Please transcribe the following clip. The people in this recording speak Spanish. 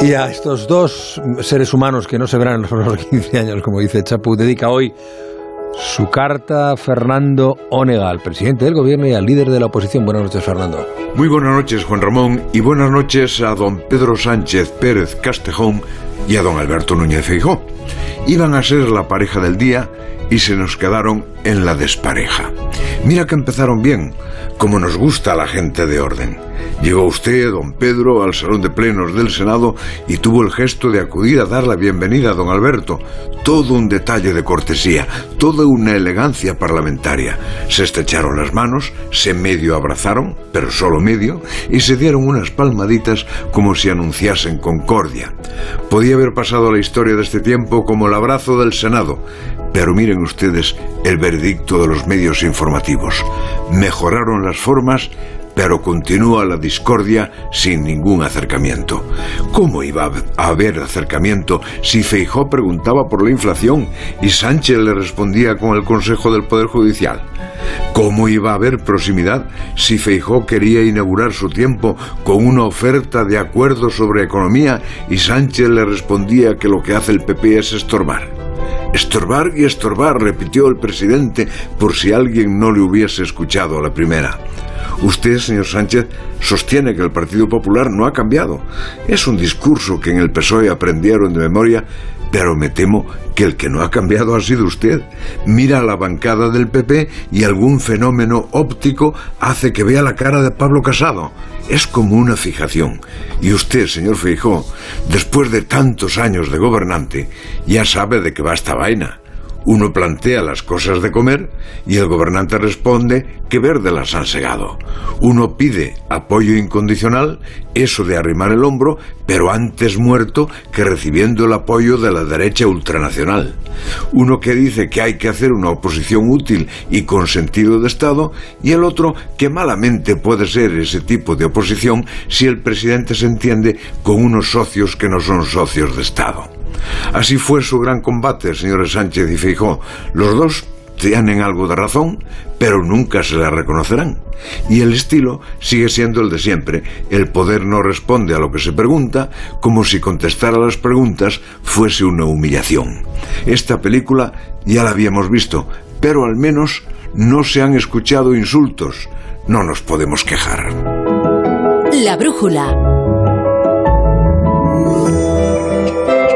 Y a estos dos seres humanos que no se verán en los 15 años, como dice Chapu, dedica hoy su carta Fernando Onega, al presidente del gobierno y al líder de la oposición. Buenas noches, Fernando. Muy buenas noches, Juan Ramón, y buenas noches a don Pedro Sánchez Pérez Castejón y a don Alberto Núñez Feijó. Iban a ser la pareja del día y se nos quedaron en la despareja. Mira que empezaron bien, como nos gusta a la gente de orden. Llegó usted, don Pedro, al salón de plenos del Senado y tuvo el gesto de acudir a dar la bienvenida a don Alberto. Todo un detalle de cortesía, toda una elegancia parlamentaria. Se estrecharon las manos, se medio abrazaron, pero solo medio, y se dieron unas palmaditas como si anunciasen concordia. Podía haber pasado la historia de este tiempo como el abrazo del Senado, pero miren ustedes el veredicto de los medios informativos. Mejoraron las formas, pero continúa la discordia sin ningún acercamiento. ¿Cómo iba a haber acercamiento si Feijó preguntaba por la inflación y Sánchez le respondía con el Consejo del Poder Judicial? ¿Cómo iba a haber proximidad si Feijó quería inaugurar su tiempo con una oferta de acuerdo sobre economía y Sánchez le respondía que lo que hace el PP es estorbar? Estorbar y estorbar, repitió el presidente, por si alguien no le hubiese escuchado a la primera. Usted, señor Sánchez, sostiene que el Partido Popular no ha cambiado. Es un discurso que en el PSOE aprendieron de memoria, pero me temo que el que no ha cambiado ha sido usted. Mira la bancada del PP y algún fenómeno óptico hace que vea la cara de Pablo Casado. Es como una fijación. Y usted, señor Feijó, después de tantos años de gobernante, ya sabe de qué va esta vaina. Uno plantea las cosas de comer y el gobernante responde que verde las han segado. Uno pide apoyo incondicional, eso de arrimar el hombro, pero antes muerto que recibiendo el apoyo de la derecha ultranacional. Uno que dice que hay que hacer una oposición útil y con sentido de Estado, y el otro que malamente puede ser ese tipo de oposición si el presidente se entiende con unos socios que no son socios de Estado. Así fue su gran combate, señores Sánchez y Feijó. Los dos tienen algo de razón, pero nunca se la reconocerán. Y el estilo sigue siendo el de siempre. El poder no responde a lo que se pregunta, como si contestar a las preguntas fuese una humillación. Esta película ya la habíamos visto, pero al menos no se han escuchado insultos. No nos podemos quejar. La brújula.